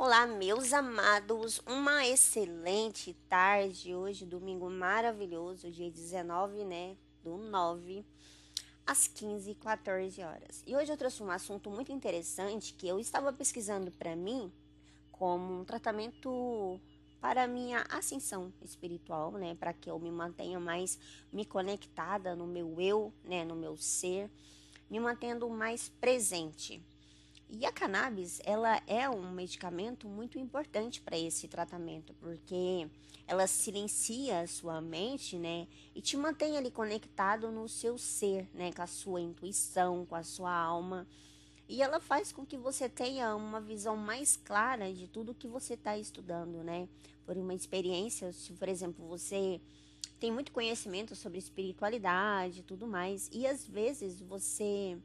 Olá, meus amados, uma excelente tarde. Hoje, domingo maravilhoso, dia 19, né, do 9, às 15 e 14 horas. E hoje eu trouxe um assunto muito interessante que eu estava pesquisando para mim como um tratamento para minha ascensão espiritual, né, para que eu me mantenha mais me conectada no meu eu, né, no meu ser, me mantendo mais presente. E a cannabis, ela é um medicamento muito importante para esse tratamento, porque ela silencia a sua mente, né, e te mantém ali conectado no seu ser, né, com a sua intuição, com a sua alma. E ela faz com que você tenha uma visão mais clara de tudo que você está estudando, né? Por uma experiência, se por exemplo você tem muito conhecimento sobre espiritualidade e tudo mais, e às vezes você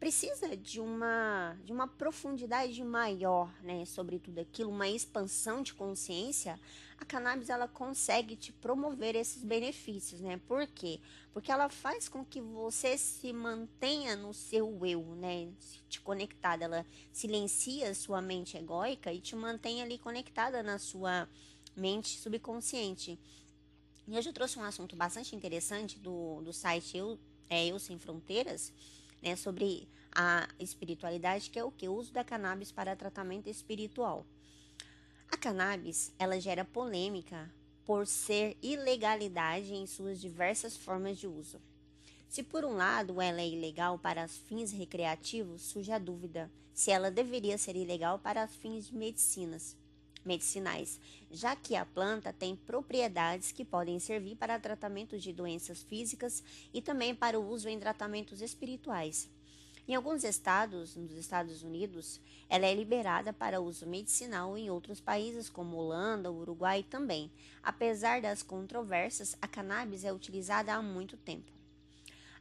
precisa de uma de uma profundidade maior, né, sobre tudo aquilo, uma expansão de consciência, a cannabis ela consegue te promover esses benefícios, né? Por quê? Porque ela faz com que você se mantenha no seu eu, né? Te conectada, ela silencia a sua mente egóica e te mantém ali conectada na sua mente subconsciente. E hoje eu trouxe um assunto bastante interessante do, do site Eu, é, eu Sem Fronteiras, né, sobre a espiritualidade, que é o que? O uso da cannabis para tratamento espiritual. A cannabis, ela gera polêmica por ser ilegalidade em suas diversas formas de uso. Se por um lado ela é ilegal para fins recreativos, surge a dúvida se ela deveria ser ilegal para fins medicinas, medicinais, já que a planta tem propriedades que podem servir para tratamento de doenças físicas e também para o uso em tratamentos espirituais. Em alguns estados, nos Estados Unidos, ela é liberada para uso medicinal em outros países como Holanda, Uruguai também. Apesar das controvérsias, a cannabis é utilizada há muito tempo.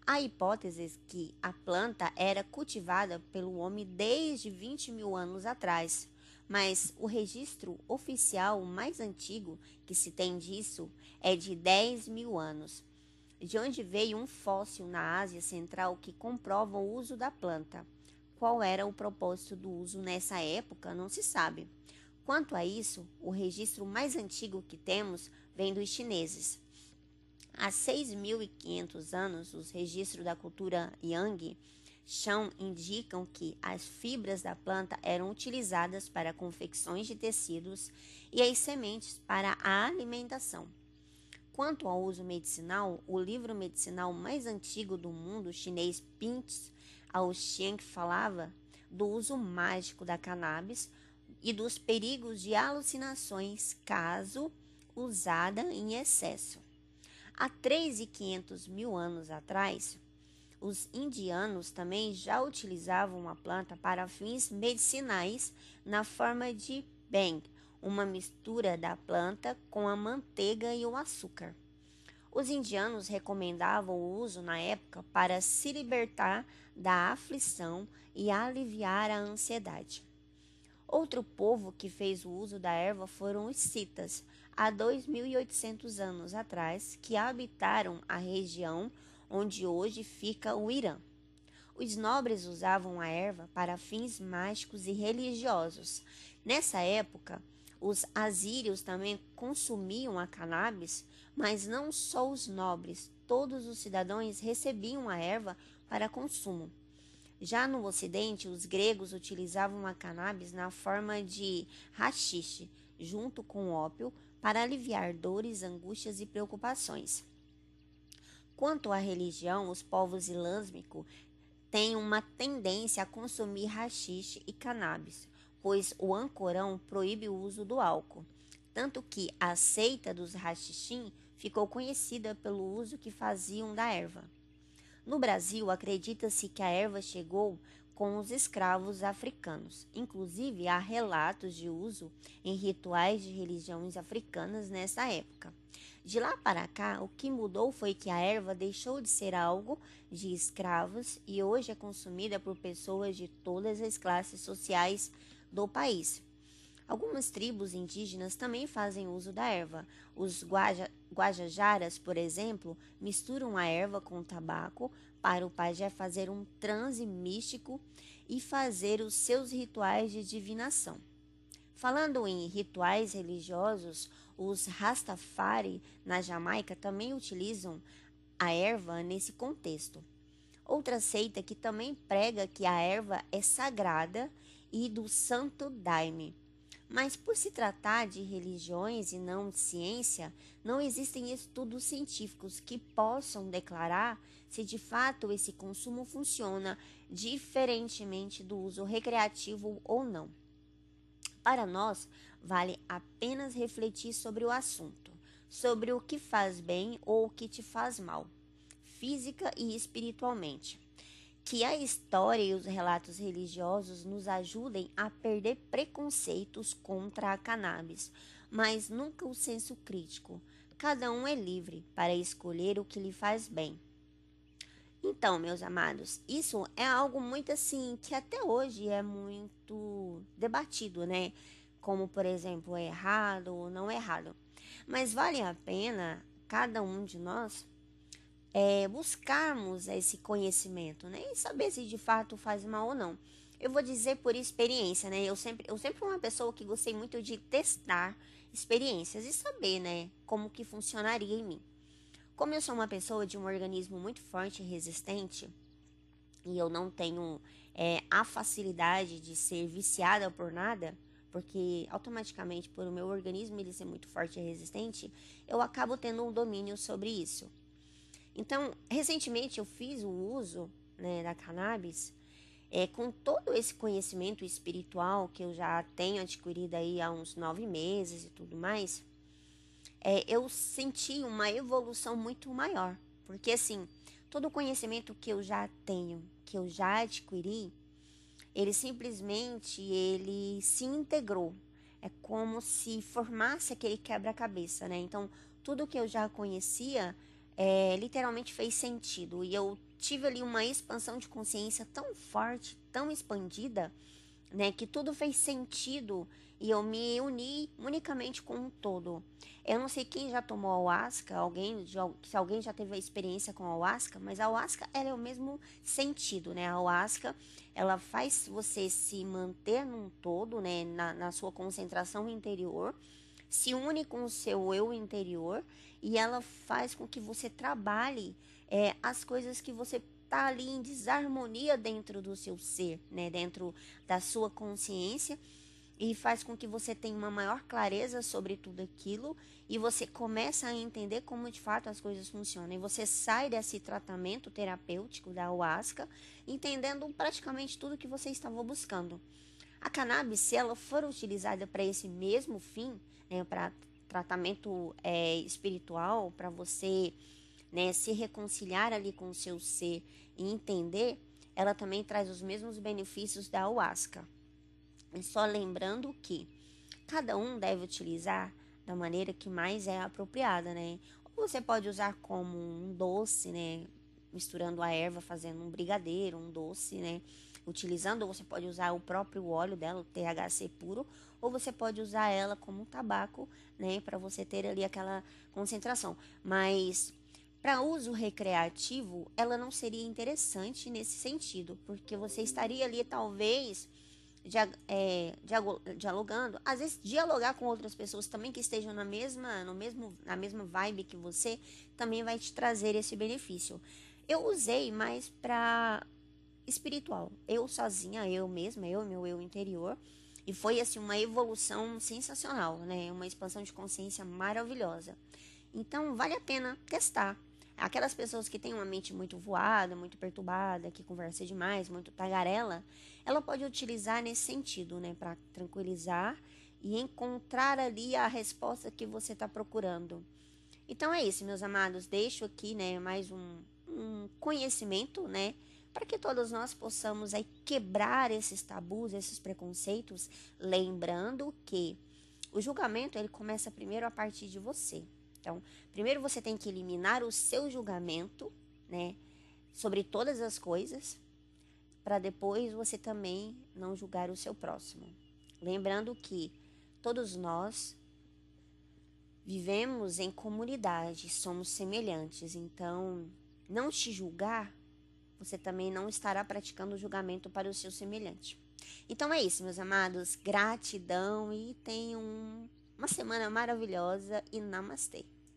Há hipóteses que a planta era cultivada pelo homem desde 20 mil anos atrás, mas o registro oficial mais antigo que se tem disso é de 10 mil anos, de onde veio um fóssil na Ásia Central que comprova o uso da planta. Qual era o propósito do uso nessa época não se sabe. Quanto a isso, o registro mais antigo que temos vem dos chineses. Há 6.500 anos, os registros da cultura Yang chão indicam que as fibras da planta eram utilizadas para confecções de tecidos e as sementes para a alimentação. Quanto ao uso medicinal, o livro medicinal mais antigo do mundo, chinês Pinch Ao Xiang, falava do uso mágico da cannabis e dos perigos de alucinações caso usada em excesso. Há 3.500 mil anos atrás, os indianos também já utilizavam a planta para fins medicinais na forma de beng, uma mistura da planta com a manteiga e o açúcar. Os indianos recomendavam o uso na época para se libertar da aflição e aliviar a ansiedade. Outro povo que fez o uso da erva foram os citas, há 2.800 anos atrás, que habitaram a região onde hoje fica o Irã. Os nobres usavam a erva para fins mágicos e religiosos. Nessa época, os assírios também consumiam a cannabis, mas não só os nobres, todos os cidadãos recebiam a erva para consumo. Já no Ocidente, os gregos utilizavam a cannabis na forma de rachixe, junto com ópio, para aliviar dores, angústias e preocupações. Quanto à religião, os povos islâmicos têm uma tendência a consumir rachixe e cannabis, pois o Ancorão proíbe o uso do álcool, tanto que a seita dos rachixim ficou conhecida pelo uso que faziam da erva. No Brasil, acredita-se que a erva chegou com os escravos africanos. Inclusive, há relatos de uso em rituais de religiões africanas nessa época. De lá para cá, o que mudou foi que a erva deixou de ser algo de escravos e hoje é consumida por pessoas de todas as classes sociais do país. Algumas tribos indígenas também fazem uso da erva. Os guaja, guajajaras, por exemplo, misturam a erva com o tabaco para o pajé fazer um transe místico e fazer os seus rituais de divinação. Falando em rituais religiosos, os Rastafari na Jamaica também utilizam a erva nesse contexto. Outra seita que também prega que a erva é sagrada e do santo daime. Mas por se tratar de religiões e não de ciência, não existem estudos científicos que possam declarar se de fato esse consumo funciona diferentemente do uso recreativo ou não. Para nós, vale apenas refletir sobre o assunto, sobre o que faz bem ou o que te faz mal, física e espiritualmente. Que a história e os relatos religiosos nos ajudem a perder preconceitos contra a cannabis, mas nunca o senso crítico. Cada um é livre para escolher o que lhe faz bem. Então, meus amados, isso é algo muito assim que até hoje é muito debatido, né? Como, por exemplo, é errado ou não é errado. Mas vale a pena cada um de nós é, buscarmos esse conhecimento, né? E saber se de fato faz mal ou não. Eu vou dizer por experiência, né? Eu sempre, eu sempre fui uma pessoa que gostei muito de testar experiências e saber, né? Como que funcionaria em mim. Como eu sou uma pessoa de um organismo muito forte e resistente, e eu não tenho é, a facilidade de ser viciada por nada, porque automaticamente por o meu organismo ele ser muito forte e resistente, eu acabo tendo um domínio sobre isso. Então, recentemente eu fiz o uso né, da cannabis é, com todo esse conhecimento espiritual que eu já tenho adquirido aí há uns nove meses e tudo mais é, eu senti uma evolução muito maior. Porque, assim, todo o conhecimento que eu já tenho, que eu já adquiri, ele simplesmente ele se integrou. É como se formasse aquele quebra-cabeça, né? Então, tudo que eu já conhecia é, literalmente fez sentido. E eu tive ali uma expansão de consciência tão forte, tão expandida, né? Que tudo fez sentido e eu me uni unicamente com um todo. Eu não sei quem já tomou ayahuasca, alguém, se alguém já teve a experiência com a ayahuasca, mas a ayahuasca ela é o mesmo sentido, né? A ayahuasca ela faz você se manter num todo, né? Na, na sua concentração interior, se une com o seu eu interior e ela faz com que você trabalhe é, as coisas que você tá ali em desarmonia dentro do seu ser, né? Dentro da sua consciência e faz com que você tenha uma maior clareza sobre tudo aquilo e você começa a entender como de fato as coisas funcionam. E você sai desse tratamento terapêutico da ayahuasca entendendo praticamente tudo que você estava buscando. A cannabis, se ela for utilizada para esse mesmo fim, né, para tratamento é, espiritual, para você né, se reconciliar ali com o seu ser e entender, ela também traz os mesmos benefícios da ayahuasca. E só lembrando que cada um deve utilizar da maneira que mais é apropriada, né? Ou você pode usar como um doce, né? Misturando a erva, fazendo um brigadeiro, um doce, né? Utilizando, você pode usar o próprio óleo dela, o THC puro, ou você pode usar ela como um tabaco, né? Para você ter ali aquela concentração. Mas para uso recreativo, ela não seria interessante nesse sentido, porque você estaria ali talvez é, dialogando, às vezes dialogar com outras pessoas também que estejam na mesma, no mesmo, na mesma vibe que você, também vai te trazer esse benefício. Eu usei mais para espiritual, eu sozinha, eu mesma, eu meu eu interior, e foi assim uma evolução sensacional, né? Uma expansão de consciência maravilhosa. Então vale a pena testar. Aquelas pessoas que têm uma mente muito voada, muito perturbada, que conversa demais, muito tagarela, ela pode utilizar nesse sentido, né, para tranquilizar e encontrar ali a resposta que você está procurando. Então é isso, meus amados. Deixo aqui, né, mais um, um conhecimento, né, para que todos nós possamos aí quebrar esses tabus, esses preconceitos, lembrando que o julgamento ele começa primeiro a partir de você. Então, primeiro você tem que eliminar o seu julgamento, né, sobre todas as coisas, para depois você também não julgar o seu próximo. Lembrando que todos nós vivemos em comunidade, somos semelhantes, então não te julgar, você também não estará praticando julgamento para o seu semelhante. Então é isso, meus amados. Gratidão e tenham uma semana maravilhosa e namastê.